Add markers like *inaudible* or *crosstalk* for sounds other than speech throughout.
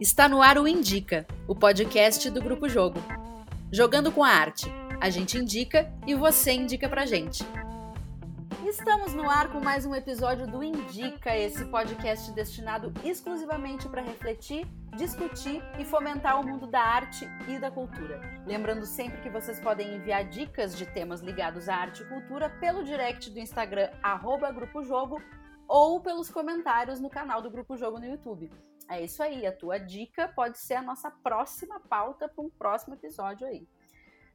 Está no ar o Indica, o podcast do Grupo Jogo. Jogando com a arte. A gente indica e você indica pra gente. Estamos no ar com mais um episódio do Indica, esse podcast destinado exclusivamente para refletir, discutir e fomentar o mundo da arte e da cultura. Lembrando sempre que vocês podem enviar dicas de temas ligados à arte e cultura pelo direct do Instagram, arroba Grupo Jogo, ou pelos comentários no canal do Grupo Jogo no YouTube. É isso aí, a tua dica pode ser a nossa próxima pauta para um próximo episódio aí.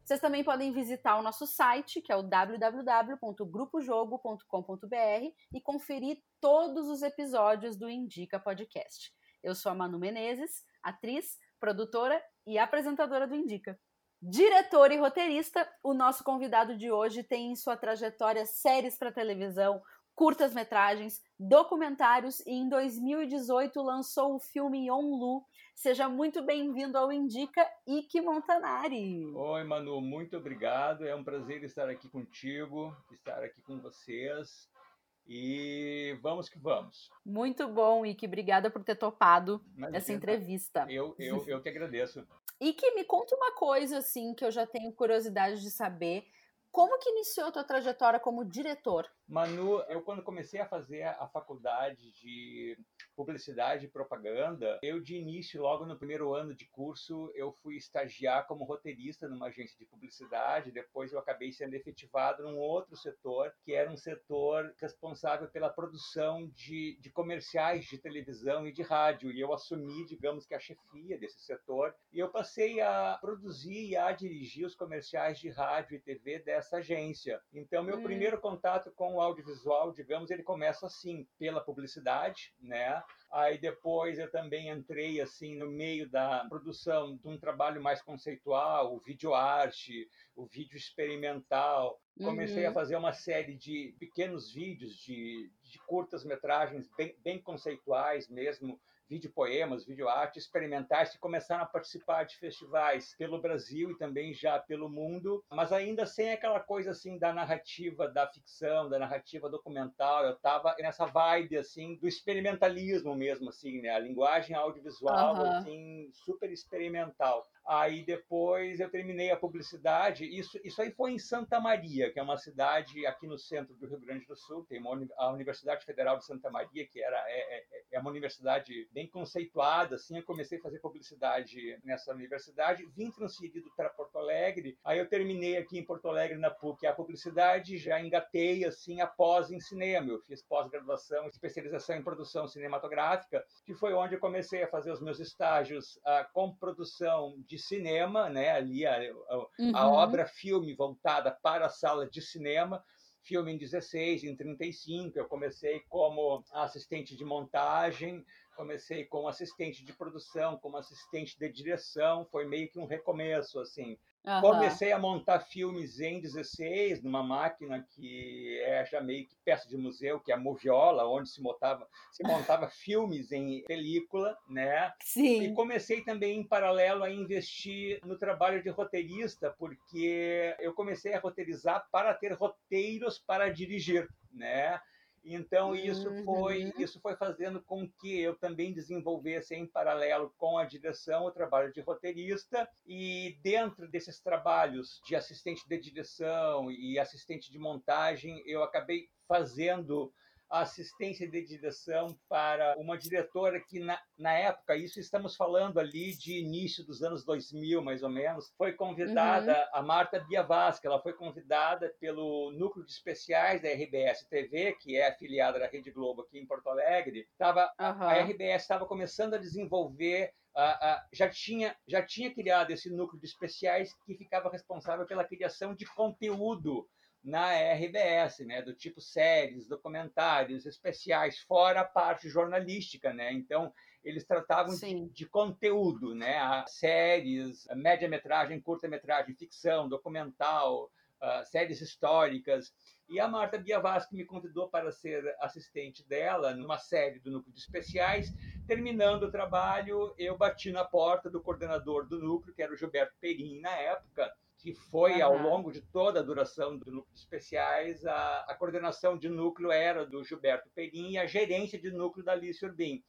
Vocês também podem visitar o nosso site, que é o www.grupojogo.com.br e conferir todos os episódios do Indica Podcast. Eu sou a Manu Menezes, atriz, produtora e apresentadora do Indica. Diretor e roteirista, o nosso convidado de hoje tem em sua trajetória séries para televisão, curtas-metragens, documentários e em 2018 lançou o filme Lu. Seja muito bem-vindo ao Indica Ike Montanari. Oi, Manu, muito obrigado. É um prazer estar aqui contigo, estar aqui com vocês. E vamos que vamos. Muito bom, Ike. Obrigada por ter topado Imagina. essa entrevista. Eu, eu, eu que agradeço. Ike, me conta uma coisa assim que eu já tenho curiosidade de saber. Como que iniciou a tua trajetória como diretor? Manu, eu quando comecei a fazer a faculdade de publicidade e propaganda, eu de início, logo no primeiro ano de curso, eu fui estagiar como roteirista numa agência de publicidade, depois eu acabei sendo efetivado num outro setor, que era um setor responsável pela produção de, de comerciais de televisão e de rádio, e eu assumi, digamos que a chefia desse setor, e eu passei a produzir e a dirigir os comerciais de rádio e TV dessa agência. Então, meu hum. primeiro contato com o audiovisual, digamos, ele começa assim, pela publicidade, né? Aí depois eu também entrei assim no meio da produção de um trabalho mais conceitual, o vídeo arte, o vídeo experimental. Comecei uhum. a fazer uma série de pequenos vídeos, de, de curtas metragens bem, bem conceituais mesmo, vídeo poemas, vídeo arte experimentais que começaram a participar de festivais pelo Brasil e também já pelo mundo, mas ainda sem aquela coisa assim da narrativa da ficção, da narrativa documental. Eu estava nessa vibe assim do experimentalismo mesmo assim, né? A linguagem audiovisual uhum. assim super experimental. Aí depois eu terminei a publicidade. Isso, isso aí foi em Santa Maria, que é uma cidade aqui no centro do Rio Grande do Sul. Tem uma, a Universidade Federal de Santa Maria, que era, é, é, é uma universidade bem conceituada. Assim, eu comecei a fazer publicidade nessa universidade. Vim transferido para Porto Alegre. Aí eu terminei aqui em Porto Alegre, na PUC, a publicidade. Já engatei assim após em cinema. Eu fiz pós-graduação, especialização em produção cinematográfica, que foi onde eu comecei a fazer os meus estágios uh, com produção de de cinema, né? ali a, a, uhum. a obra filme voltada para a sala de cinema, filme em 16, em 35. Eu comecei como assistente de montagem, comecei como assistente de produção, como assistente de direção. Foi meio que um recomeço, assim. Uhum. Comecei a montar filmes em 16, numa máquina que é já meio que peça de museu, que é a Moviola, onde se montava, se montava *laughs* filmes em película, né? Sim. E comecei também, em paralelo, a investir no trabalho de roteirista, porque eu comecei a roteirizar para ter roteiros para dirigir, né? Então isso foi uhum. isso foi fazendo com que eu também desenvolvesse em paralelo com a direção o trabalho de roteirista e dentro desses trabalhos de assistente de direção e assistente de montagem eu acabei fazendo assistência de direção para uma diretora que, na, na época, isso estamos falando ali de início dos anos 2000, mais ou menos, foi convidada uhum. a Marta Biavasca, ela foi convidada pelo Núcleo de Especiais da RBS TV, que é afiliada da Rede Globo aqui em Porto Alegre. Tava, uhum. A RBS estava começando a desenvolver Uh, uh, já, tinha, já tinha criado esse núcleo de especiais que ficava responsável pela criação de conteúdo na RBS, né, do tipo séries, documentários, especiais, fora a parte jornalística, né? Então, eles tratavam de, de, conteúdo, né? séries, média-metragem, curta-metragem, ficção, documental, uh, séries históricas. E a Marta Biavasco me convidou para ser assistente dela numa série do Núcleo de Especiais. Terminando o trabalho, eu bati na porta do coordenador do núcleo, que era o Gilberto Perim na época, que foi ao longo de toda a duração do núcleo de especiais, a, a coordenação de núcleo era do Gilberto Perim e a gerência de núcleo da Alice Urbim.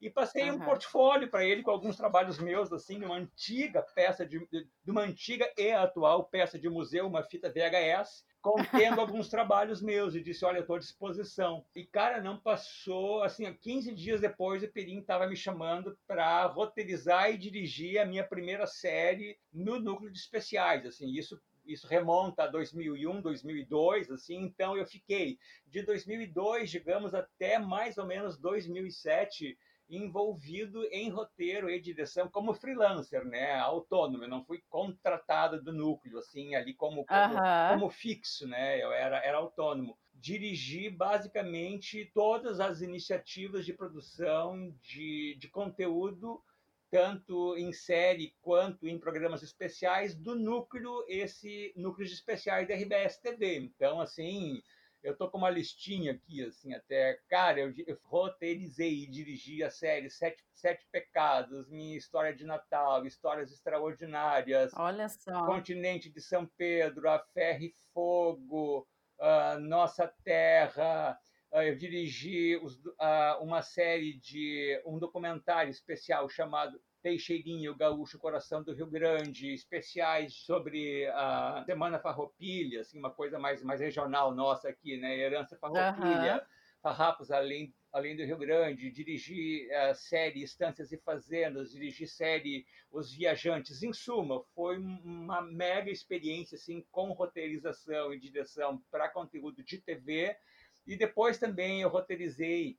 e passei uhum. um portfólio para ele com alguns trabalhos meus, assim, uma antiga peça de, de, uma antiga e atual peça de museu, uma fita VHS, contendo alguns trabalhos meus e disse, olha, estou à disposição. E, cara, não passou, assim, 15 dias depois o Perim estava me chamando para roteirizar e dirigir a minha primeira série no núcleo de especiais, assim, isso isso remonta a 2001, 2002, assim, então eu fiquei de 2002, digamos, até mais ou menos 2007 envolvido em roteiro e direção como freelancer, né, autônomo. Eu não fui contratado do núcleo, assim, ali como como, como fixo, né? Eu era era autônomo. Dirigi basicamente todas as iniciativas de produção de, de conteúdo tanto em série quanto em programas especiais do núcleo, esse núcleo de especiais da RBS TV. Então, assim, eu tô com uma listinha aqui, assim, até. Cara, eu, eu roteirizei e dirigi a série Sete, Sete Pecados, Minha História de Natal, Histórias Extraordinárias. Olha só. Continente de São Pedro, A Ferro e Fogo, uh, Nossa Terra. Ah, eu dirigi os, uh, uma série de um documentário especial chamado Teixeirinho, Gaúcho, Coração do Rio Grande, especiais sobre a Semana Farroupilha, assim, uma coisa mais, mais regional nossa aqui, né? Herança Farroupilha, uhum. Farrapos além, além do Rio Grande, dirigi a série Estâncias e Fazendas, dirigi série Os Viajantes. Em suma, foi uma mega experiência assim, com roteirização e direção para conteúdo de TV. E depois também eu roteirizei,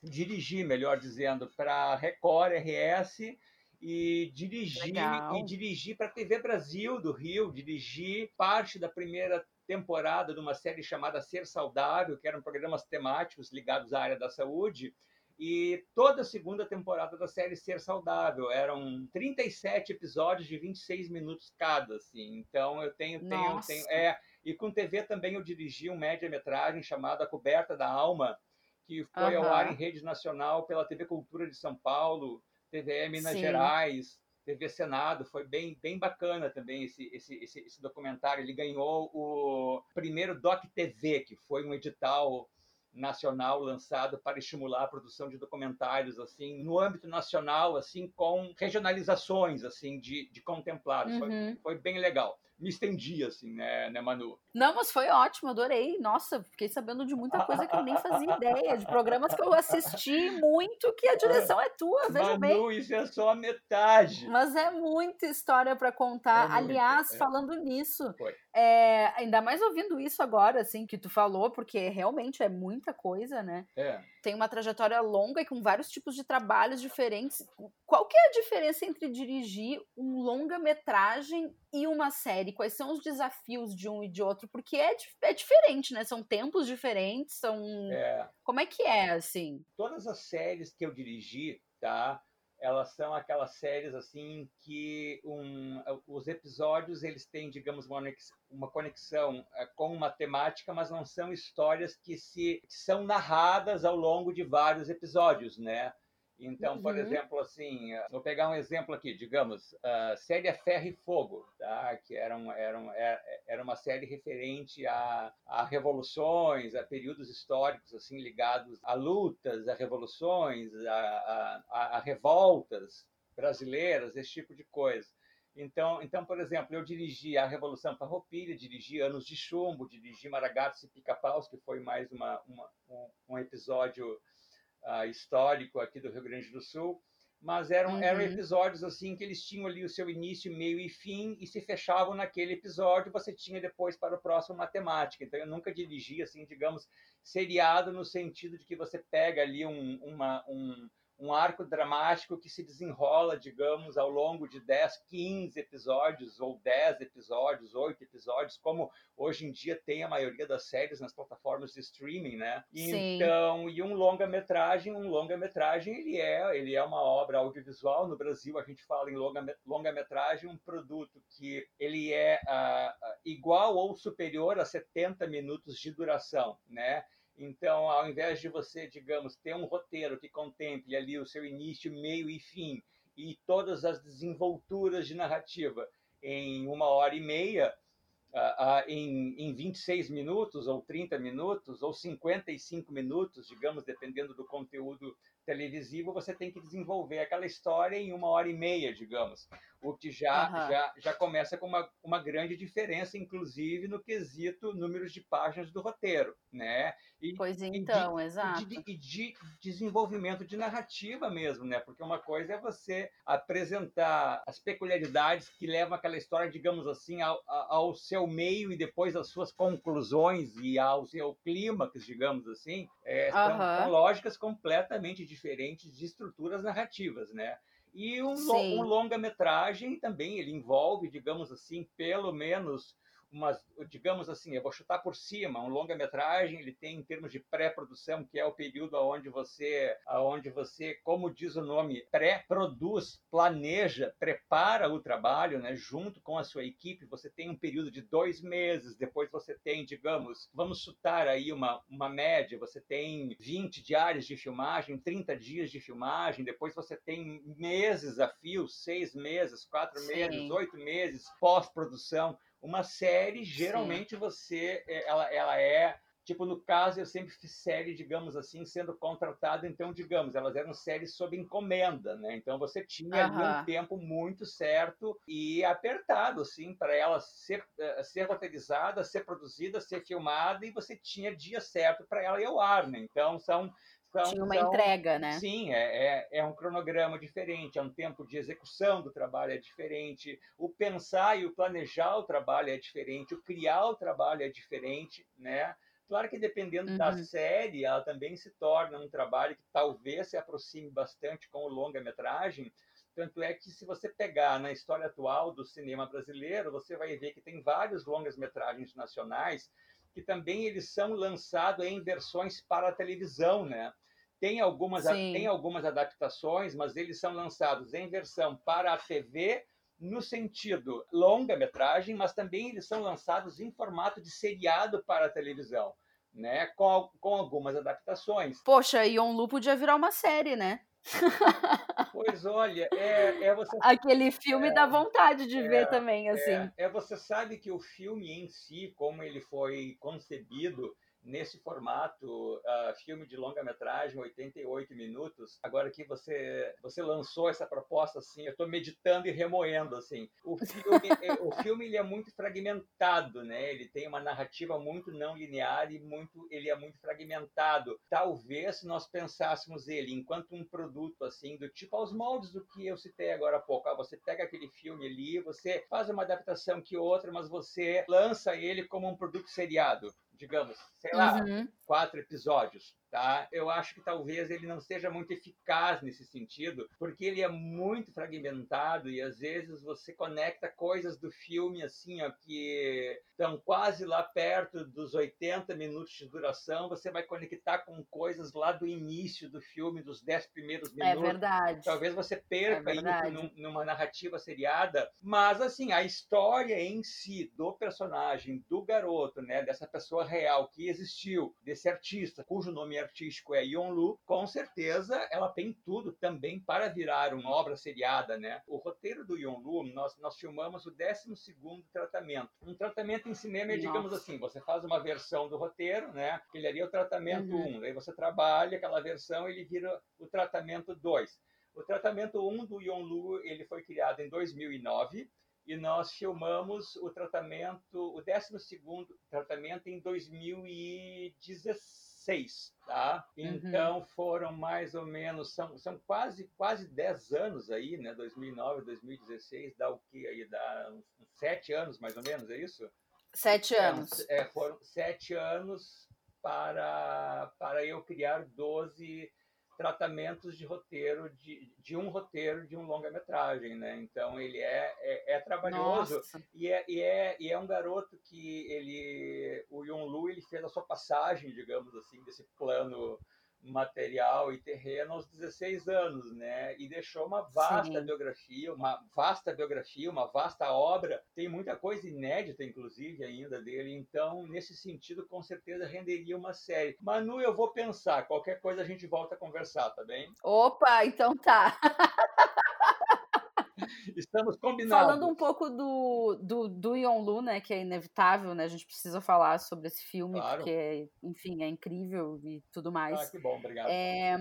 dirigi, melhor dizendo, para Record, RS e dirigi e dirigi para a TV Brasil do Rio, dirigi parte da primeira temporada de uma série chamada Ser Saudável, que eram programas temáticos ligados à área da saúde, e toda a segunda temporada da série Ser Saudável. Eram 37 episódios de 26 minutos cada, assim. Então eu tenho, tenho, tenho. É, e com TV também eu dirigi um média-metragem chamado A Coberta da Alma, que foi uhum. ao ar em rede nacional pela TV Cultura de São Paulo TVE Minas Sim. Gerais, TV Senado, foi bem, bem bacana também esse, esse, esse, esse, documentário. Ele ganhou o primeiro Doc TV, que foi um edital nacional lançado para estimular a produção de documentários assim no âmbito nacional assim com regionalizações assim de, de contemplados uhum. foi, foi bem legal me estendi, assim, né, né, Manu? Não, mas foi ótimo, adorei. Nossa, fiquei sabendo de muita coisa que eu nem fazia *laughs* ideia, de programas que eu assisti muito, que a direção é tua, veja Manu, bem. Manu, isso é só a metade. Mas é muita história para contar. É Aliás, é. falando nisso, é, ainda mais ouvindo isso agora, assim, que tu falou, porque realmente é muita coisa, né? É. Tem uma trajetória longa e com vários tipos de trabalhos diferentes. Qual que é a diferença entre dirigir um longa-metragem e uma série? Quais são os desafios de um e de outro? Porque é, é diferente, né? São tempos diferentes, são... É. Como é que é, assim? Todas as séries que eu dirigi, tá? Elas são aquelas séries assim que um, os episódios eles têm digamos uma conexão, uma conexão é, com uma temática mas não são histórias que se que são narradas ao longo de vários episódios né então, por uhum. exemplo, assim, eh, vou pegar um exemplo aqui, digamos, a série Ferro e Fogo, tá? que era, um, era, um, é, era uma série referente a, a revoluções, a períodos históricos assim ligados a lutas, a revoluções, a, a, a revoltas brasileiras, esse tipo de coisa. Então, então, por exemplo, eu dirigi a Revolução Farroupilha, dirigi Anos de Chumbo, dirigi Maragatos e Pica-Paus, que foi mais uma, uma um, um episódio uh, histórico aqui do Rio Grande do Sul, mas eram, uhum. eram episódios assim que eles tinham ali o seu início, meio e fim e se fechavam naquele episódio. Você tinha depois para o próximo matemática. Então eu nunca dirigi assim, digamos, seriado no sentido de que você pega ali um, uma, um um arco dramático que se desenrola, digamos, ao longo de 10, 15 episódios, ou 10 episódios, 8 episódios, como hoje em dia tem a maioria das séries nas plataformas de streaming, né? Sim. Então, e um longa-metragem, um longa-metragem, ele é, ele é uma obra audiovisual. No Brasil, a gente fala em longa-metragem, um produto que ele é uh, igual ou superior a 70 minutos de duração, né? Então, ao invés de você, digamos, ter um roteiro que contemple ali o seu início, meio e fim, e todas as desenvolturas de narrativa em uma hora e meia, em, em 26 minutos, ou 30 minutos, ou 55 minutos, digamos, dependendo do conteúdo televisivo, você tem que desenvolver aquela história em uma hora e meia, digamos. O que já, uhum. já, já começa com uma, uma grande diferença, inclusive no quesito números de páginas do roteiro, né? E, pois então, e de, exato. E de, e de, desenvolvimento de narrativa mesmo, né? Porque uma coisa é você apresentar as peculiaridades que levam aquela história, digamos assim, ao, ao seu meio e depois às suas conclusões e ao seu clímax, digamos assim, é, uhum. são, são lógicas completamente diferentes de estruturas narrativas, né? E um, um longa-metragem também, ele envolve, digamos assim, pelo menos umas, digamos assim, eu vou chutar por cima, um longa-metragem, ele tem em termos de pré-produção, que é o período onde você, aonde você, como diz o nome, pré-produz, planeja, prepara o trabalho, né, junto com a sua equipe, você tem um período de dois meses, depois você tem, digamos, vamos chutar aí uma, uma média, você tem 20 diários de filmagem, 30 dias de filmagem, depois você tem meses a fio, seis meses, quatro Sim. meses, oito meses pós-produção, uma série, geralmente Sim. você, é, ela, ela é Tipo, no caso, eu sempre fiz série, digamos assim, sendo contratado, então, digamos, elas eram séries sob encomenda, né? Então, você tinha uhum. ali um tempo muito certo e apertado, assim, para ela ser, eh, ser roteirizada, ser produzida, ser filmada, e você tinha dia certo para ela ir ao ar, né? Então, são então, Tinha uma então, entrega, né? Sim, é, é, é, um cronograma diferente, é um tempo de execução do trabalho é diferente, o pensar e o planejar o trabalho é diferente, o criar o trabalho é diferente, né? Claro que dependendo uhum. da série, ela também se torna um trabalho que talvez se aproxime bastante com o longa-metragem, tanto é que se você pegar na história atual do cinema brasileiro, você vai ver que tem vários longas-metragens nacionais que também eles são lançados em versões para a televisão, né? Tem algumas, tem algumas adaptações, mas eles são lançados em versão para a TV, no sentido longa-metragem, mas também eles são lançados em formato de seriado para a televisão, né? Com, com algumas adaptações. Poxa, e Lu podia virar uma série, né? *laughs* Pois olha, é, é você. Aquele filme é, dá vontade de é, ver também, assim. É, é, você sabe que o filme em si, como ele foi concebido, nesse formato, uh, filme de longa-metragem, 88 minutos. Agora que você você lançou essa proposta assim, eu estou meditando e remoendo assim. O filme, é, *laughs* o filme ele é muito fragmentado, né? Ele tem uma narrativa muito não linear e muito ele é muito fragmentado. Talvez se nós pensássemos ele enquanto um produto assim do tipo aos moldes do que eu citei agora há pouco, ah, você pega aquele filme ali, você faz uma adaptação que outra, mas você lança ele como um produto seriado digamos, sei lá, uhum. quatro episódios tá? Eu acho que talvez ele não seja muito eficaz nesse sentido, porque ele é muito fragmentado e às vezes você conecta coisas do filme assim, ó, que estão quase lá perto dos 80 minutos de duração, você vai conectar com coisas lá do início do filme, dos 10 primeiros é minutos. É verdade. Talvez você perca é isso numa narrativa seriada, mas assim, a história em si do personagem, do garoto, né, dessa pessoa real que existiu, desse artista, cujo nome é artístico é Lu, com certeza ela tem tudo também para virar uma obra seriada, né? O roteiro do Lu, nós, nós filmamos o 12 tratamento. Um tratamento em cinema é, digamos Nossa. assim, você faz uma versão do roteiro, né? Ele ali é o tratamento 1, uhum. um, daí você trabalha aquela versão, ele vira o tratamento 2. O tratamento 1 um do Lu, ele foi criado em 2009, e nós filmamos o tratamento, o 12 tratamento em 2016 seis, tá? Uhum. Então foram mais ou menos, são, são quase quase 10 anos aí, né? 2009, 2016, dá o que aí? Dá uns, uns sete anos mais ou menos, é isso? Sete anos. É, é, foram sete anos para, para eu criar 12 tratamentos de roteiro, de, de um roteiro de um longa-metragem, né? Então ele é, é, é trabalhoso e é, e, é, e é um garoto que ele, o Yun Lu, ele fez a sua passagem, digamos assim, desse plano material e terreno aos 16 anos, né? E deixou uma vasta Sim. biografia, uma vasta biografia, uma vasta obra. Tem muita coisa inédita, inclusive, ainda dele. Então, nesse sentido, com certeza renderia uma série. Manu, eu vou pensar. Qualquer coisa a gente volta a conversar, tá bem? Opa, então tá. *laughs* *laughs* Estamos combinados. Falando um pouco do, do, do Yonlu, né, que é inevitável, né, a gente precisa falar sobre esse filme, claro. porque, enfim, é incrível e tudo mais. Ah, que bom, obrigado. É,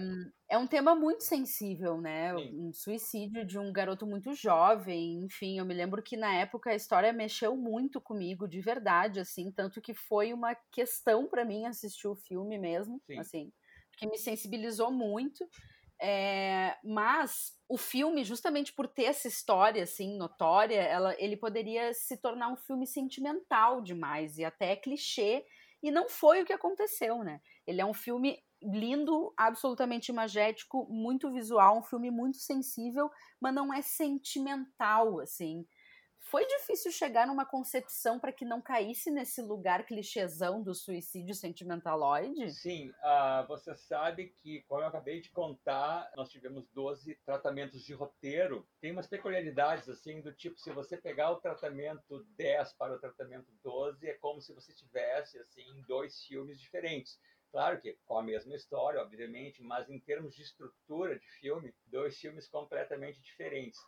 é um tema muito sensível, né, Sim. um suicídio de um garoto muito jovem, enfim, eu me lembro que na época a história mexeu muito comigo, de verdade, assim, tanto que foi uma questão para mim assistir o filme mesmo, Sim. assim, que me sensibilizou muito. É, mas o filme, justamente por ter essa história assim notória, ela, ele poderia se tornar um filme sentimental demais e até clichê. E não foi o que aconteceu, né? Ele é um filme lindo, absolutamente imagético, muito visual, um filme muito sensível, mas não é sentimental, assim foi difícil chegar numa concepção para que não caísse nesse lugar clichêzão do suicídio sentimentaloide? Sim, uh, você sabe que, como eu acabei de contar, nós tivemos 12 tratamentos de roteiro. Tem umas peculiaridades, assim, do tipo, se você pegar o tratamento 10 para o tratamento 12, é como se você tivesse, assim, dois filmes diferentes. Claro que com a mesma história, obviamente, mas em termos de estrutura de filme, dois filmes completamente diferentes.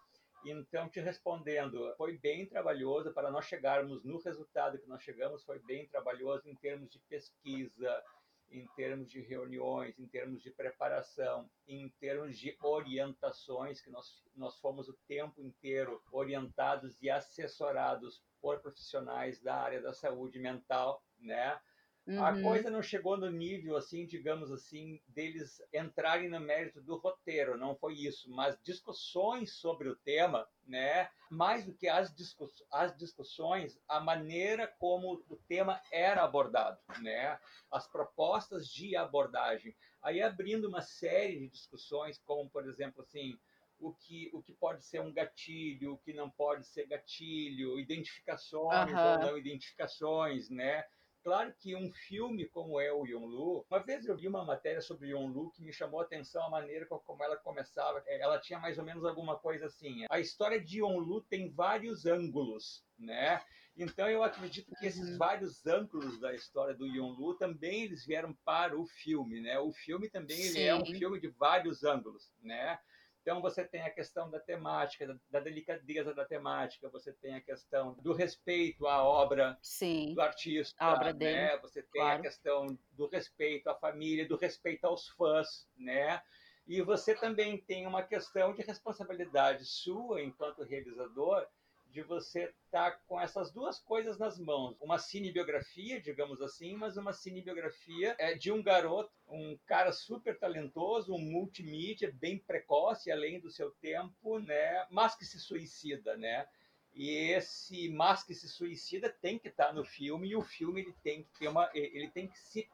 Então, te respondendo, foi bem trabalhoso para nós chegarmos no resultado que nós chegamos, foi bem trabalhoso em termos de pesquisa, em termos de reuniões, em termos de preparação, em termos de orientações, que nós, nós fomos o tempo inteiro orientados e assessorados por profissionais da área da saúde mental, né? Uhum. A coisa não chegou no nível, assim, digamos assim, deles entrarem no mérito do roteiro, não foi isso, mas discussões sobre o tema, né? Mais do que as, discuss as discussões, a maneira como o tema era abordado, né? As propostas de abordagem. Aí abrindo uma série de discussões, como, por exemplo, assim, o que, o que pode ser um gatilho, o que não pode ser gatilho, identificações uhum. ou não identificações, né? Claro que um filme como é o Yonlu, uma vez eu vi uma matéria sobre Yonlu que me chamou a atenção a maneira como ela começava. É, ela tinha mais ou menos alguma coisa assim. A história de Yonlu tem vários ângulos, né? Então eu acredito que esses uhum. vários ângulos da história do Yonlu também eles vieram para o filme, né? O filme também ele é um filme de vários ângulos, né? Então, você tem a questão da temática, da, delicadeza da temática, você tem a questão do respeito à obra Sim, do artista, a obra dele, né? Você tem claro. a questão do respeito à família, do respeito aos fãs, né? E você também tem uma questão de responsabilidade sua enquanto realizador de você estar tá com essas duas coisas nas mãos. Uma cinebiografia, digamos assim, mas uma cinebiografia é, de um garoto, um cara super talentoso, um multimídia, bem precoce, além do seu tempo, né? mas que se suicida, né? E esse mas que se suicida tem que estar tá no filme e o filme ele tem que ter uma, ele tem que se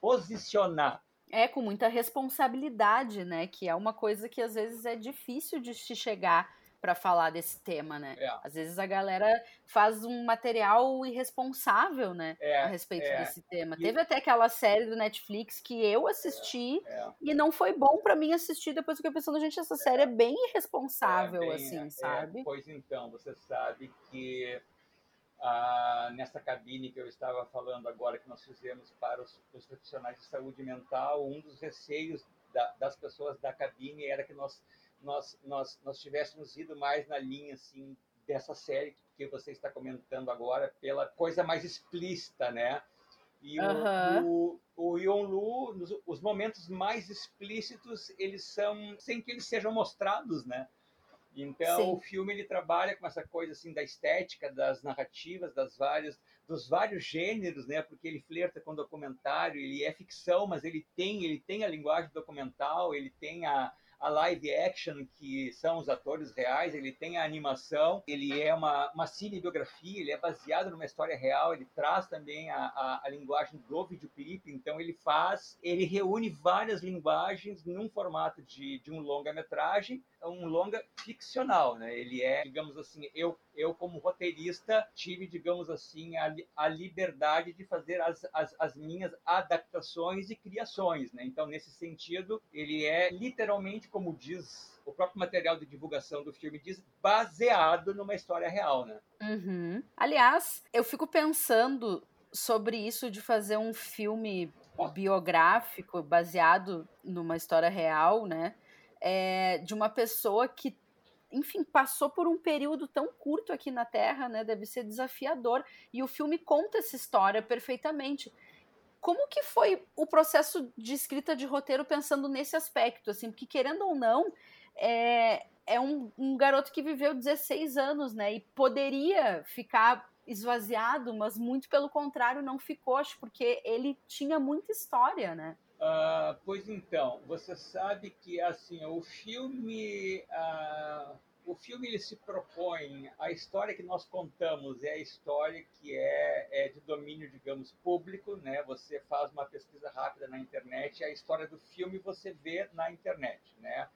posicionar é, com muita responsabilidade, né? Que é uma coisa que às vezes é difícil de se chegar para falar desse tema, né? É. Às vezes a galera faz um material irresponsável, né? É, a respeito é. desse tema. E... Teve até aquela série do Netflix que eu assisti é, é. e não foi bom para mim assistir. Depois eu fiquei pensando, gente, essa série é bem irresponsável, bem, assim, sabe? Pois então, você sabe que ah, nessa cabine que eu estava falando agora, que nós fizemos para os, os profissionais de saúde mental, um dos receios da, das pessoas da cabine era que nós nós, nós, nós tivéssemos ido mais na linha assim dessa série que você está comentando agora, pela coisa mais explícita, né? E uhum. o, o, o Yonlu, os momentos mais explícitos, eles são sem que eles sejam mostrados, né? Então Sim. o filme ele trabalha com essa coisa assim da estética, das narrativas, das várias, dos vários gêneros, né? Porque ele flerta com documentário, ele é ficção, mas ele tem, ele tem a linguagem documental, ele tem a, a live action, que são os atores reais, ele tem a animação, ele é uma, uma cinebiografia, ele é baseado numa história real, ele traz também a, a, a linguagem do videoclipe, então ele faz, ele reúne várias linguagens num formato de, de um longa-metragem, um longa ficcional, né? Ele é, digamos assim, eu, eu como roteirista tive, digamos assim, a, a liberdade de fazer as, as, as minhas adaptações e criações, né? Então, nesse sentido, ele é literalmente como diz o próprio material de divulgação do filme diz, baseado numa história real, né? Uhum. Aliás, eu fico pensando sobre isso de fazer um filme biográfico baseado numa história real, né? É, de uma pessoa que enfim, passou por um período tão curto aqui na Terra, né? Deve ser desafiador. E o filme conta essa história perfeitamente. Como que foi o processo de escrita de roteiro pensando nesse aspecto, assim, porque querendo ou não, é, é um, um garoto que viveu 16 anos, né, e poderia ficar esvaziado, mas muito pelo contrário não ficou, acho, porque ele tinha muita história, né? Uh, pois então, você sabe que assim o filme uh, o filme ele se propõe, a história que nós contamos é a história que é, é de domínio, digamos, público, né? Você faz uma pesquisa rápida na internet, a história do filme você vê na internet, né?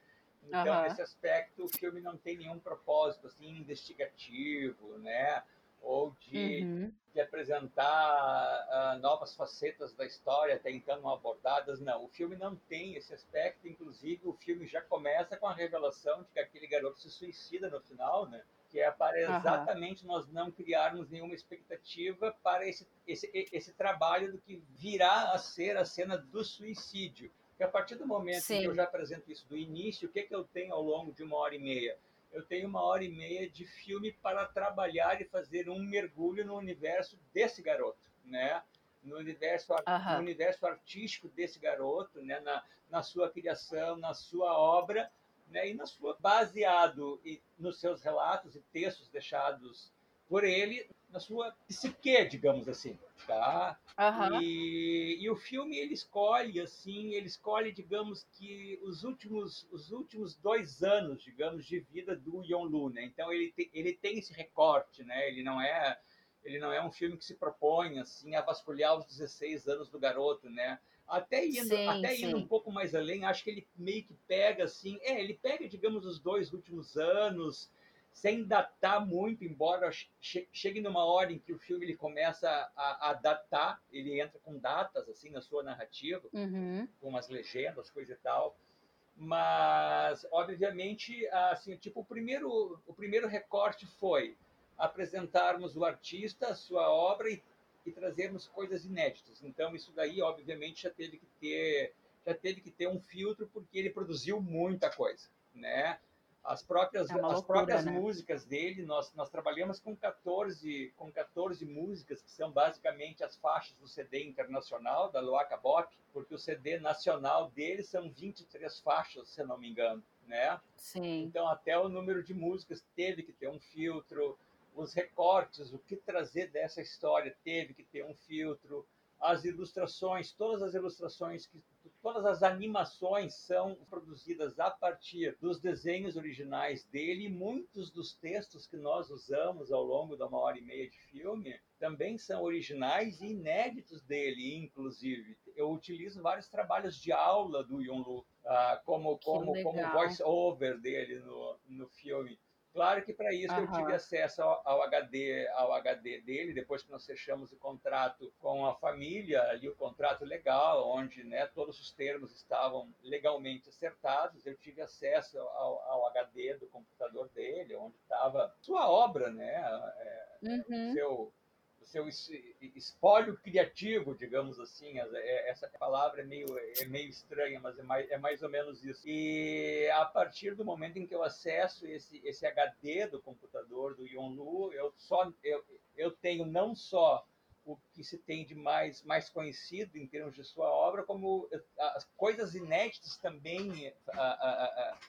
Então, uhum. nesse aspecto, o filme não tem nenhum propósito assim investigativo, né? Ou de, uhum. de apresentar uh, novas facetas da história até então não abordadas. Não, o filme não tem esse aspecto. Inclusive, o filme já começa com a revelação de que aquele garoto se suicida no final, né? Que é para exatamente uhum. nós não criarmos nenhuma expectativa para esse, esse, esse trabalho do que virá a ser a cena do suicídio. Porque a partir do momento Sim. que eu já apresento isso do início, o que, que eu tenho ao longo de uma hora e meia? Eu tenho uma hora e meia de filme para trabalhar e fazer um mergulho no universo desse garoto, né? No universo, no universo artístico desse garoto, né? Na, na sua criação, na sua obra, né? E na sua baseado nos seus relatos e textos deixados por ele na sua psique, digamos assim, tá? Uhum. E, e, o filme ele escolhe assim, ele escolhe, digamos que os últimos os últimos dois anos, digamos, de vida do Yonlu, né? Então ele te, ele tem esse recorte, né? Ele não é ele não é um filme que se propõe assim a vasculhar os 16 anos do garoto, né? Até indo, sim, até indo um pouco mais além, acho que ele meio que pega assim, é, ele pega, digamos, os dois últimos anos, sem datar muito, embora chegue numa hora em que o filme ele começa a, a datar, ele entra com datas assim na sua narrativa, uhum. com umas legendas, coisa e tal. Mas, obviamente, assim, tipo, o primeiro, o primeiro recorte foi apresentarmos o artista, a sua obra e, e trazermos coisas inéditas. Então, isso daí, obviamente, já teve que ter já teve que ter um filtro porque ele produziu muita coisa, né? As próprias, é loucura, as próprias né? músicas dele, nós, nós trabalhamos com 14, com 14 músicas, que são basicamente as faixas do CD internacional, da Luaca Bop, porque o CD nacional dele são 23 faixas, se não me engano, né? Sim. Então, até o número de músicas teve que ter um filtro, os recortes, o que trazer dessa história teve que ter um filtro, as ilustrações, todas as ilustrações que todas as animações são produzidas a partir dos desenhos originais dele. Muitos dos textos que nós usamos ao longo da uma hora e meia de filme também são originais e inéditos dele, inclusive. Eu utilizo vários trabalhos de aula do Yonlu, uh, como, como, como voice-over dele no, no filme. Claro que para isso eu tive acesso ao, ao, HD, ao HD dele, depois que nós fechamos o contrato com a família, ali o contrato legal, onde né, todos os termos estavam legalmente acertados, eu tive acesso ao, ao HD do computador dele, onde estava sua obra, né, é, uhum. seu seu espólio criativo, digamos assim. É, essa palavra é meio, é meio estranha, mas é mais, é mais ou menos isso. E a partir do momento em que eu acesso esse, esse HD do computador do Yonlu, eu, só, eu, eu tenho não só o que se tem de mais, mais conhecido em termos de sua obra, como as coisas inéditas também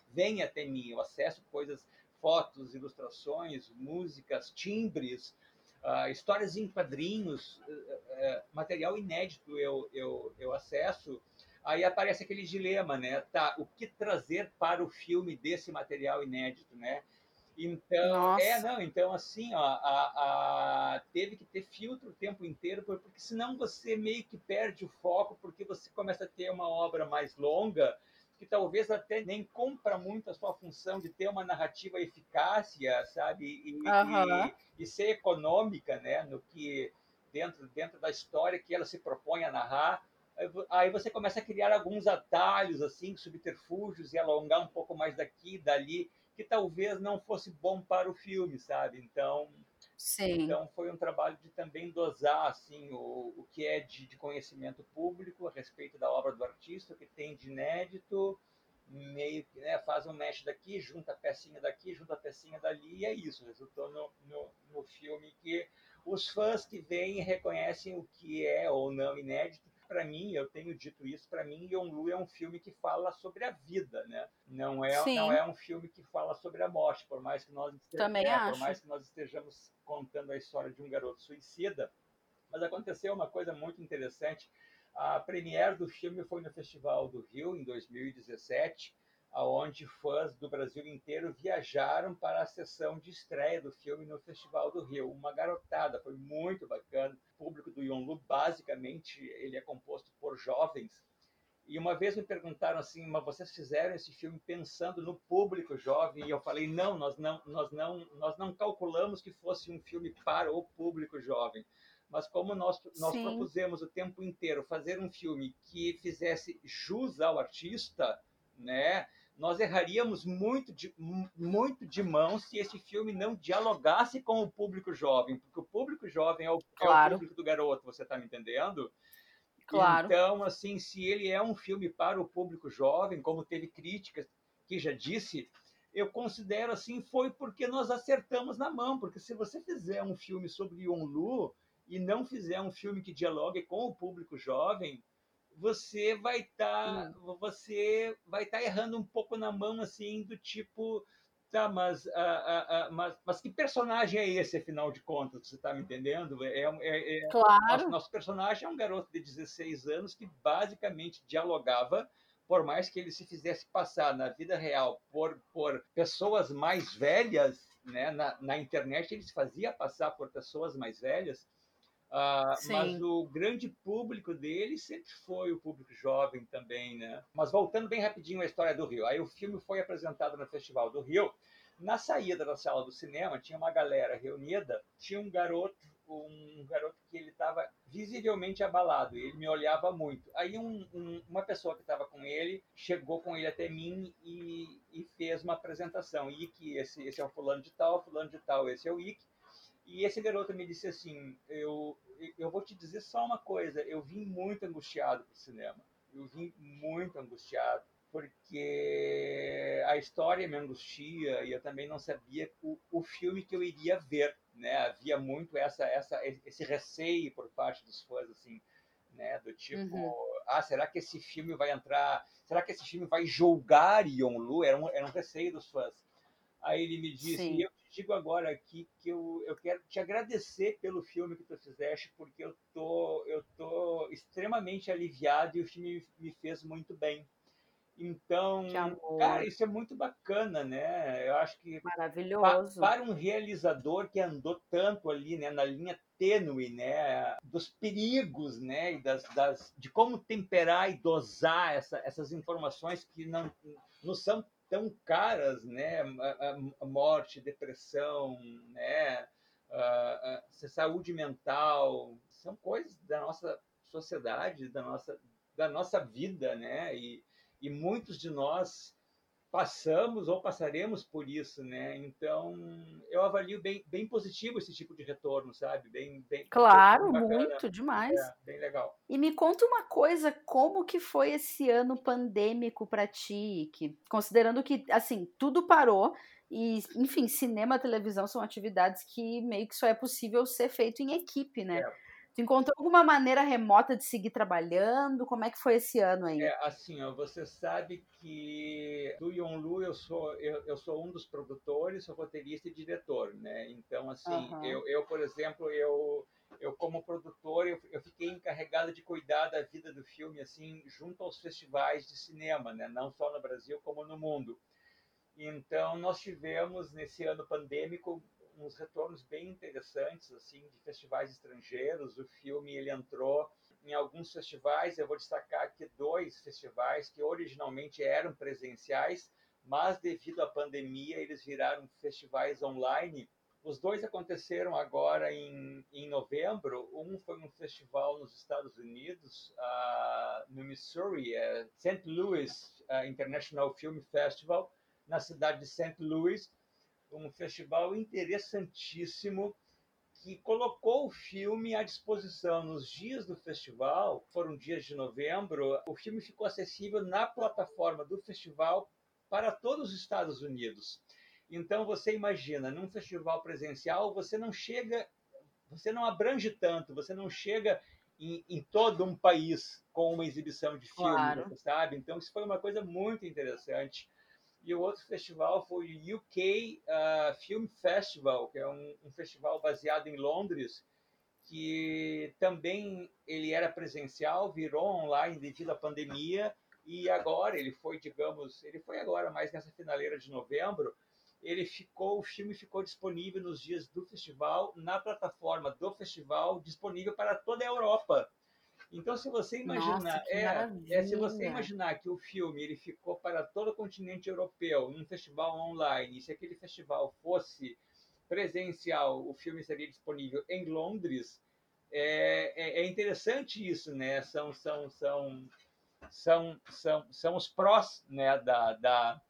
vêm até mim. Eu acesso coisas, fotos, ilustrações, músicas, timbres, uh, histórias em quadrinhos, uh, uh, material inédito eu, eu, eu acesso, aí aparece aquele dilema, né? Tá, o que trazer para o filme desse material inédito, né? Então, Nossa. é, não, então assim, ó, a, a, teve que ter filtro o tempo inteiro, porque senão você meio que perde o foco, porque você começa a ter uma obra mais longa, que talvez até nem compra muito a sua função de ter uma narrativa eficácia, sabe? E, uhum. e, e, ser econômica, né? No que dentro dentro da história que ela se propõe a narrar. Aí você começa a criar alguns atalhos, assim, subterfúgios e alongar um pouco mais daqui, dali, que talvez não fosse bom para o filme, sabe? Então, Sim. Então foi um trabalho de também dosar assim o, o que é de, de conhecimento público a respeito da obra do artista, o que tem de inédito meio que né, faz um mesh daqui, junta a pecinha daqui, junta a pecinha dali, e é isso. Resultou no, no, no filme que os fãs que vêm reconhecem o que é ou não inédito. Para mim, eu tenho dito isso, para mim, Yonlu é um filme que fala sobre a vida, né? Não é, não é um filme que fala sobre a morte, por mais que nós estejamos, é, por mais que nós estejamos contando a história de um garoto suicida. Mas aconteceu uma coisa muito interessante a premiere do filme foi no Festival do Rio, em 2017, onde fãs do Brasil inteiro viajaram para a sessão de estreia do filme no Festival do Rio. Uma garotada, foi muito bacana. O público do Yonlu, basicamente, ele é composto por jovens. E uma vez me perguntaram assim, mas vocês fizeram esse filme pensando no público jovem? E eu falei, não, nós não, nós não, nós não calculamos que fosse um filme para o público jovem mas como nós, nós propusemos o tempo inteiro fazer um filme que fizesse jus ao artista, né, nós erraríamos muito de, muito de mão se esse filme não dialogasse com o público jovem, porque o público jovem é o, claro. é o público do garoto, você está me entendendo? Claro. Então, assim, se ele é um filme para o público jovem, como teve críticas que já disse, eu considero assim, foi porque nós acertamos na mão, porque se você fizer um filme sobre Yonlu, e não fizer um filme que dialogue com o público jovem, você vai estar tá, você vai estar tá errando um pouco na mão assim do tipo tá mas, mas, mas que personagem é esse afinal de contas? Você está me entendendo? É, é, é claro. nosso, nosso, personagem é um garoto de 16 anos que basicamente dialogava por mais que ele se fizesse passar na vida real por, por pessoas mais velhas né, na, na internet ele se fazia passar por pessoas mais velhas Uh, mas o grande público dele sempre foi o público jovem também, né? Mas voltando bem rapidinho à história do Rio. Aí o filme foi apresentado no Festival do Rio. Na saída da sala do cinema tinha uma galera reunida. Tinha um garoto, um garoto que ele estava visivelmente abalado. Ele me olhava muito. Aí um, um, uma pessoa que estava com ele chegou com ele até mim e, e fez uma apresentação. Ike, esse, esse é o fulano de tal, fulano de tal, esse é o Ike. E esse garoto me disse assim: eu, eu vou te dizer só uma coisa, eu vim muito angustiado para o cinema. Eu vim muito angustiado, porque a história me angustia e eu também não sabia o, o filme que eu iria ver. Né? Havia muito essa, essa, esse receio por parte dos fãs, assim, né? Do tipo, uhum. ah, será que esse filme vai entrar? Será que esse filme vai julgar Yonlu? Era um, era um receio dos fãs. Aí ele me disse, eu digo agora aqui que eu, eu quero te agradecer pelo filme que tu fizeste, porque eu tô, eu tô extremamente aliviado e o filme me fez muito bem. Então, cara, isso é muito bacana, né? Eu acho que maravilhoso para um realizador que andou tanto ali, né, na linha tênue, né, dos perigos, né, e das, das de como temperar e dosar essa, essas informações que não, não são tão caras, né? Morte, depressão, né? A, a, saúde mental, são coisas da nossa sociedade, da nossa, da nossa vida, né? E, e muitos de nós passamos ou passaremos por isso, né? Então, eu avalio bem, bem positivo esse tipo de retorno, sabe? Bem, bem Claro, bem muito demais. É, bem legal. E me conta uma coisa, como que foi esse ano pandêmico para ti, que considerando que assim, tudo parou e, enfim, cinema, televisão são atividades que meio que só é possível ser feito em equipe, né? É. Tu encontrou alguma maneira remota de seguir trabalhando? Como é que foi esse ano aí? É, assim, ó, você sabe que do Yonlu eu sou eu, eu sou um dos produtores, sou roteirista e diretor, né? Então, assim, uhum. eu, eu, por exemplo, eu eu como produtor eu, eu fiquei encarregado de cuidar da vida do filme assim junto aos festivais de cinema, né? Não só no Brasil como no mundo. Então, nós tivemos nesse ano pandêmico uns retornos bem interessantes assim de festivais estrangeiros. O filme ele entrou em alguns festivais. Eu vou destacar aqui dois festivais que originalmente eram presenciais, mas devido à pandemia eles viraram festivais online. Os dois aconteceram agora em, em novembro. Um foi um festival nos Estados Unidos, uh, no Missouri, é St. Louis uh, International Film Festival, na cidade de St. Louis um festival interessantíssimo que colocou o filme à disposição nos dias do festival, foram dias de novembro, o filme ficou acessível na plataforma do festival para todos os Estados Unidos. Então você imagina, num festival presencial, você não chega, você não abrange tanto, você não chega em, em todo um país com uma exibição de filme, claro. sabe? Então isso foi uma coisa muito interessante. E o outro festival foi o UK uh, ah, Film Festival, que é um, um, festival baseado em Londres, que também ele era presencial, virou online devido à pandemia, e agora ele foi, digamos, ele foi agora mais nessa finaleira de novembro, ele ficou, o filme ficou disponível nos dias do festival, na plataforma do festival, disponível para toda a Europa. Então, se você imaginar, Nossa, é, é, se você imaginar que o filme ele ficou para todo o continente europeu num festival online, e se aquele festival fosse presencial, o filme seria disponível em Londres. É, é, é interessante isso, né? São são são são são, são os prós, né? Da, da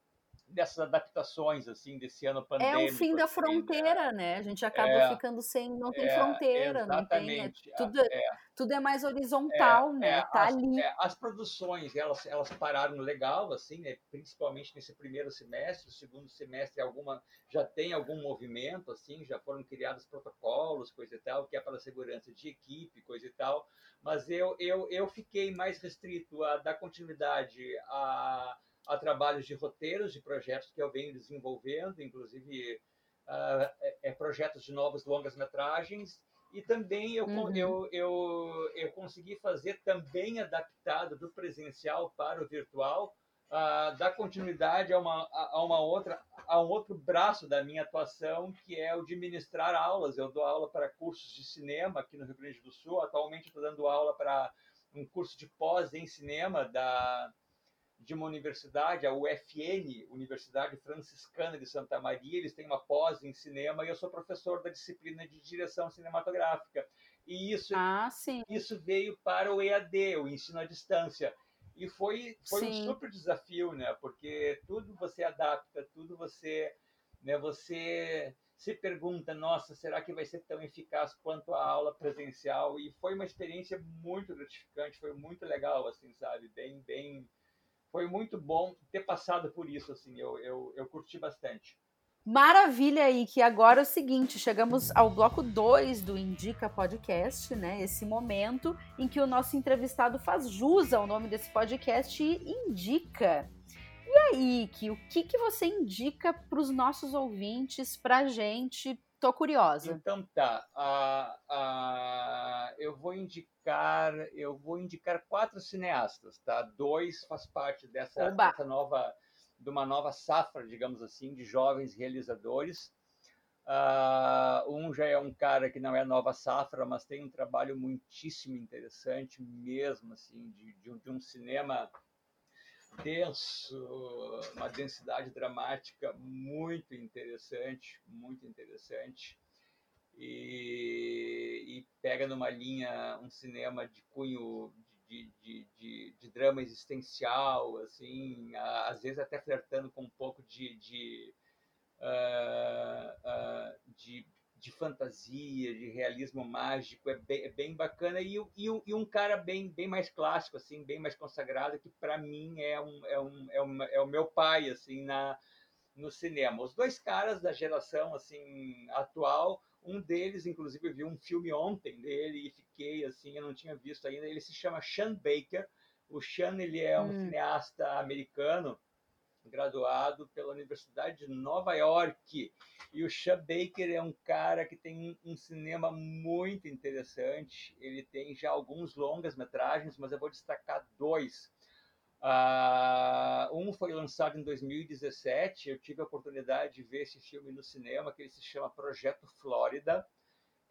dessas adaptações assim desse ano pandêmico. É o fim da assim, né? fronteira, né? A gente acaba é, ficando sem, não tem é, fronteira, não tem, é, tudo, é, tudo é mais horizontal, é, né? É, tá as, ali. as produções, elas, elas pararam legal, assim, né? Principalmente nesse primeiro semestre, o segundo semestre alguma já tem algum movimento, assim, já foram criados protocolos, coisa e tal, que é para a segurança de equipe, coisa e tal. Mas eu eu, eu fiquei mais restrito a dar continuidade a a trabalhos de roteiros de projetos que eu venho desenvolvendo, inclusive uh, é, projetos de novas longas-metragens, e também eu, uhum. eu, eu, eu consegui fazer também adaptado do presencial para o virtual, uh, dar continuidade a uma, a uma outra a um outro braço da minha atuação, que é o de ministrar aulas. Eu dou aula para cursos de cinema aqui no Rio Grande do Sul. Atualmente estou dando aula para um curso de pós em cinema da de uma universidade, a UFN, Universidade Franciscana de Santa Maria. Eles têm uma pós em cinema e eu sou professor da disciplina de direção cinematográfica. E isso, ah, isso veio para o EAD, o ensino à distância. E foi, foi um super desafio, né? Porque tudo você adapta, tudo você, né? Você se pergunta, nossa, será que vai ser tão eficaz quanto a aula presencial? E foi uma experiência muito gratificante, foi muito legal, assim, sabe? Bem, bem, foi muito bom ter passado por isso, assim, eu, eu, eu curti bastante. Maravilha aí, que agora é o seguinte, chegamos ao bloco 2 do Indica Podcast, né? Esse momento em que o nosso entrevistado faz jus ao nome desse podcast e indica. E aí, que o que, que você indica para os nossos ouvintes, para a gente, Tô curiosa. Então tá. Uh, uh, eu vou indicar, eu vou indicar quatro cineastas, tá? Dois faz parte dessa, dessa nova, de uma nova safra, digamos assim, de jovens realizadores. Uh, um já é um cara que não é nova safra, mas tem um trabalho muitíssimo interessante mesmo, assim, de, de, de um cinema denso, uma densidade dramática muito interessante, muito interessante. E, e pega numa linha um cinema de cunho de, de, de, de, drama existencial, assim, às vezes até flertando com um pouco de, de, uh, uh, de de fantasia, de realismo mágico, é bem, é bem bacana. E, e, e, um cara bem, bem mais clássico, assim, bem mais consagrado, que para mim é, um, é, um, é, um, é o meu pai, assim, na, no cinema. Os dois caras da geração, assim, atual, um deles, inclusive, eu vi um filme ontem dele e fiquei, assim, eu não tinha visto ainda, ele se chama Sean Baker. O Sean, ele é um hum. cineasta americano, graduado pela Universidade de Nova York. E o Sean Baker é um cara que tem um cinema muito interessante. Ele tem já alguns longas metragens, mas eu vou destacar dois. Uh, um foi lançado em 2017. Eu tive a oportunidade de ver esse filme no cinema, que ele se chama Projeto Flórida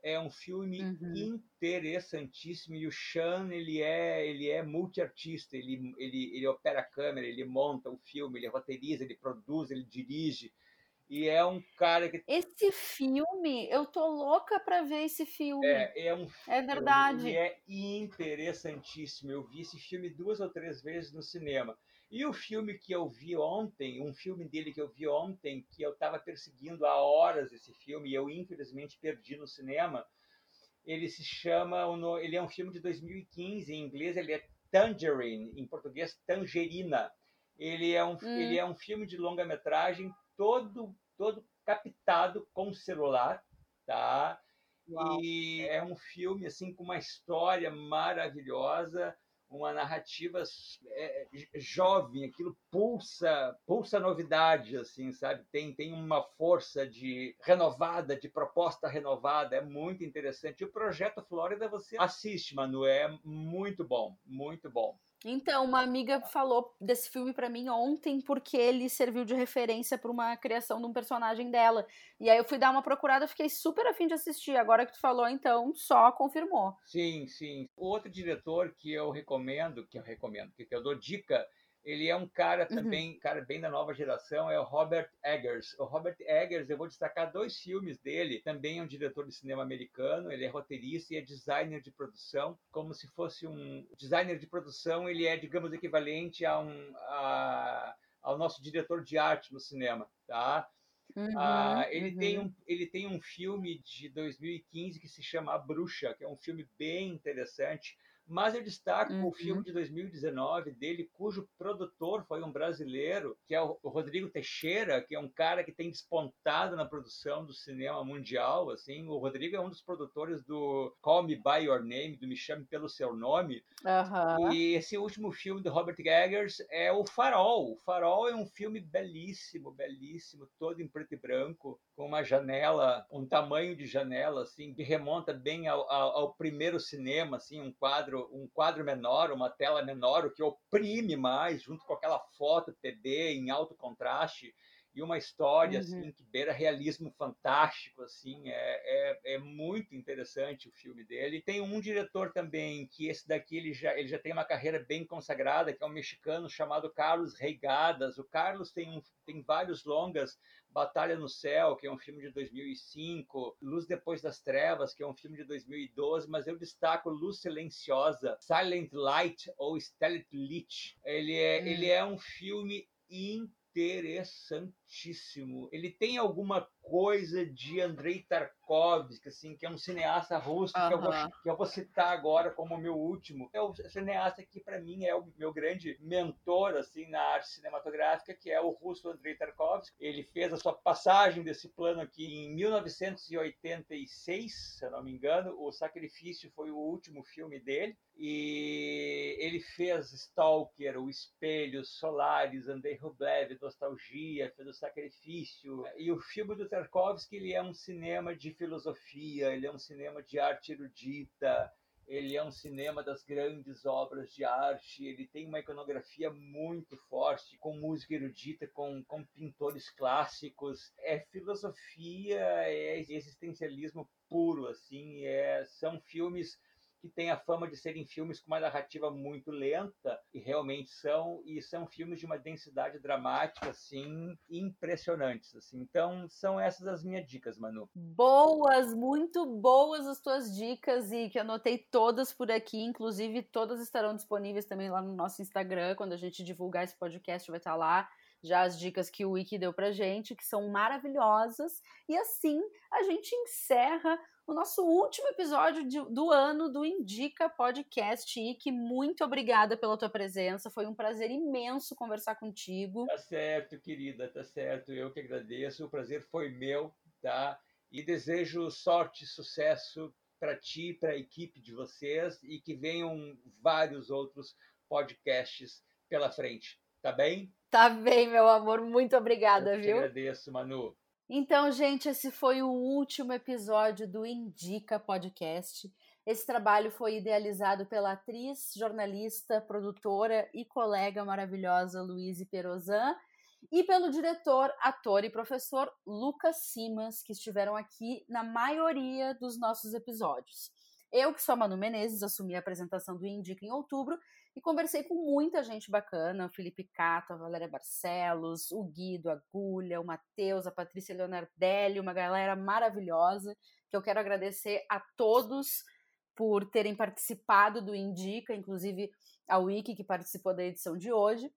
é um filme uhum. interessantíssimo e o Sean ele é ele é multiartista ele, ele ele opera a câmera ele monta o filme ele roteiriza ele produz ele dirige e é um cara que esse filme eu tô louca para ver esse filme. É, é um é verdade. é interessantíssimo. Eu vi esse filme duas ou três vezes no cinema E o filme que eu vi ontem, um filme dele que eu vi ontem, que eu estava perseguindo há horas esse filme, e eu infelizmente perdi no cinema, ele se chama, ele é um filme de 2015, em inglês ele é Tangerine, em português Tangerina. Ele é um, hum. ele é um filme de longa-metragem todo, todo captado com celular, tá? Uau. E é um filme assim com uma história maravilhosa, uma narrativa é, jovem, aquilo pulsa, pulsa novidade, assim, sabe? Tem, tem uma força de renovada, de proposta renovada, é muito interessante. E o projeto Flórida você assiste, Manu, é muito bom, muito bom. Então, uma amiga falou desse filme para mim ontem porque ele serviu de referência para uma criação de um personagem dela. E aí eu fui dar uma procurada, fiquei super afim de assistir. Agora que tu falou, então, só confirmou. Sim, sim. Outro diretor que eu recomendo, que eu recomendo, que eu dou dica, ele é um cara uhum. também, uhum. cara bem da nova geração, é o Robert Eggers. O Robert Eggers, eu vou destacar dois filmes dele. Também é um diretor de cinema americano, ele é roteirista e é designer de produção, como se fosse um designer de produção, ele é, digamos, equivalente a um a, ao nosso diretor de arte no cinema, tá? Uhum, ah, ele, uhum. tem um, ele tem um filme de 2015 que se chama A Bruxa, que é um filme bem interessante mas eu destaco uhum. o filme de 2019 dele, cujo produtor foi um brasileiro, que é o Rodrigo Teixeira, que é um cara que tem despontado na produção do cinema mundial. Assim, o Rodrigo é um dos produtores do Call Me by Your Name, do Me Chame pelo Seu Nome. Uhum. E esse último filme do Robert Eggers é o Farol. O Farol é um filme belíssimo, belíssimo, todo em preto e branco, com uma janela, um tamanho de janela assim que remonta bem ao, ao, ao primeiro cinema, assim, um quadro quadro, um quadro menor, uma tela menor, o que oprime mais, junto com aquela foto TB em alto contraste e uma história uhum. assim que beira realismo fantástico assim é, é, é, muito interessante o filme dele tem um diretor também que esse daqui ele já ele já tem uma carreira bem consagrada que é um mexicano chamado Carlos Reigadas o Carlos tem um, tem vários longas Batalha no Céu, que é um filme de 2005, Luz Depois das Trevas, que é um filme de 2012, mas eu destaco Luz Silenciosa, Silent Light ou Stealth Lich. Ele é, hum. ele é um filme interessantíssimo. Ele tem alguma coisa de Andrei Tarkovsky, assim, que é um cineasta russo que, eu vou, que eu vou citar agora como meu último. É o cineasta que, para mim, é o meu grande mentor assim, na arte cinematográfica, que é o russo Andrei Tarkovsky. Ele fez a sua passagem desse plano aqui em 1986, se eu não me engano. O Sacrifício foi o último filme dele. E ele fez Stalker, O Espelho, Solaris, Andrei Rublev, Nostalgia, fez o Sacrifício. E o filme do Tarkovsky ele é um cinema de filosofia, ele é um cinema de arte erudita, ele é um cinema das grandes obras de arte, ele tem uma iconografia muito forte, com música erudita, com, com pintores clássicos. É filosofia, é existencialismo puro, assim, é, são filmes que têm a fama de serem filmes com uma narrativa muito lenta, e realmente são, e são filmes de uma densidade dramática, assim, impressionantes, assim. Então, são essas as minhas dicas, Manu. Boas, muito boas as tuas dicas, e que anotei todas por aqui, inclusive todas estarão disponíveis também lá no nosso Instagram, quando a gente divulgar esse podcast vai estar lá já as dicas que o Wiki deu pra gente, que são maravilhosas. E assim a gente encerra o nosso último episódio de, do ano do Indica Podcast. Ike, muito obrigada pela tua presença. Foi um prazer imenso conversar contigo. Tá certo, querida, tá certo. Eu que agradeço. O prazer foi meu, tá? E desejo sorte e sucesso para ti, para a equipe de vocês e que venham vários outros podcasts pela frente. Tá bem? Tá bem, meu amor. Muito obrigada, Eu viu? agradeço, Manu. Então, gente, esse foi o último episódio do Indica Podcast. Esse trabalho foi idealizado pela atriz, jornalista, produtora e colega maravilhosa Luíse Perozan e pelo diretor, ator e professor Lucas Simas, que estiveram aqui na maioria dos nossos episódios. Eu, que sou a Manu Menezes, assumi a apresentação do Indica em outubro e conversei com muita gente bacana, o Felipe Cato, a Valéria Barcelos, o Guido, Agulha, o Matheus, a Patrícia Leonardelli, uma galera maravilhosa, que eu quero agradecer a todos por terem participado do Indica, inclusive a Wiki, que participou da edição de hoje.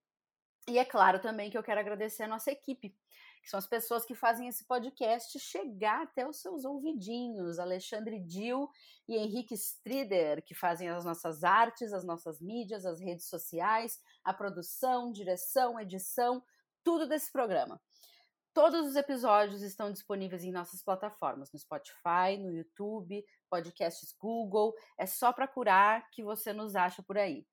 E é claro também que eu quero agradecer a nossa equipe, que são as pessoas que fazem esse podcast chegar até os seus ouvidinhos. Alexandre Dil e Henrique Strider, que fazem as nossas artes, as nossas mídias, as redes sociais, a produção, direção, edição, tudo desse programa. Todos os episódios estão disponíveis em nossas plataformas, no Spotify, no YouTube, podcasts Google. É só procurar que você nos acha por aí.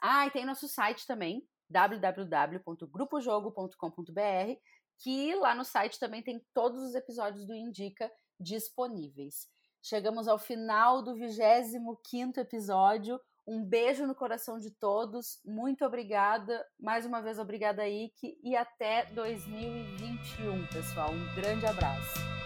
Ah, e tem nosso site também, www.grupojogo.com.br, que lá no site também tem todos os episódios do Indica disponíveis. Chegamos ao final do 25º episódio. Um beijo no coração de todos. Muito obrigada. Mais uma vez, obrigada, Ike. E até 2021, pessoal. Um grande abraço.